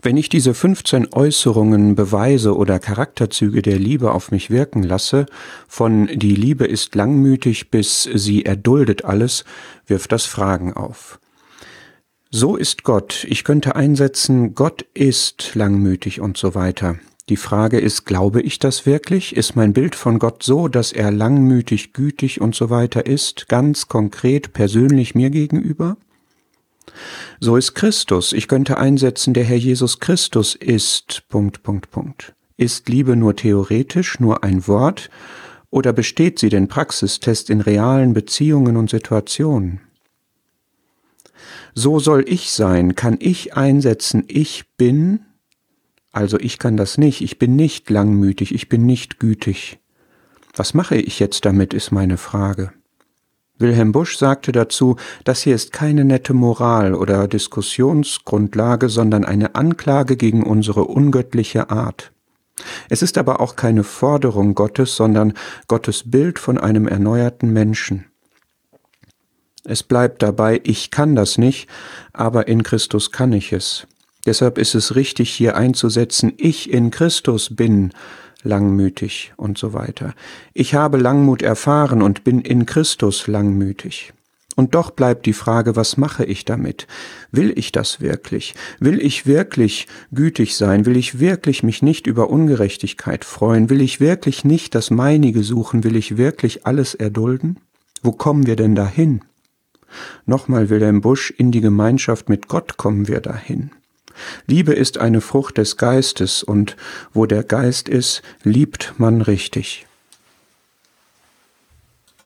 Wenn ich diese 15 Äußerungen, Beweise oder Charakterzüge der Liebe auf mich wirken lasse, von die Liebe ist langmütig bis sie erduldet alles, wirft das Fragen auf. So ist Gott. Ich könnte einsetzen, Gott ist langmütig und so weiter. Die Frage ist, glaube ich das wirklich? Ist mein Bild von Gott so, dass er langmütig, gütig und so weiter ist, ganz konkret, persönlich mir gegenüber? So ist Christus. Ich könnte einsetzen, der Herr Jesus Christus ist. Punkt, Punkt, Punkt. Ist Liebe nur theoretisch, nur ein Wort, oder besteht sie den Praxistest in realen Beziehungen und Situationen? So soll ich sein, kann ich einsetzen, ich bin, also ich kann das nicht, ich bin nicht langmütig, ich bin nicht gütig. Was mache ich jetzt damit, ist meine Frage. Wilhelm Busch sagte dazu, das hier ist keine nette Moral oder Diskussionsgrundlage, sondern eine Anklage gegen unsere ungöttliche Art. Es ist aber auch keine Forderung Gottes, sondern Gottes Bild von einem erneuerten Menschen. Es bleibt dabei, ich kann das nicht, aber in Christus kann ich es. Deshalb ist es richtig, hier einzusetzen, ich in Christus bin, langmütig und so weiter. Ich habe Langmut erfahren und bin in Christus langmütig. Und doch bleibt die Frage, was mache ich damit? Will ich das wirklich? Will ich wirklich gütig sein? Will ich wirklich mich nicht über Ungerechtigkeit freuen? Will ich wirklich nicht das meinige suchen? Will ich wirklich alles erdulden? Wo kommen wir denn dahin? Nochmal Wilhelm Busch, in die Gemeinschaft mit Gott kommen wir dahin. Liebe ist eine Frucht des Geistes, und wo der Geist ist, liebt man richtig.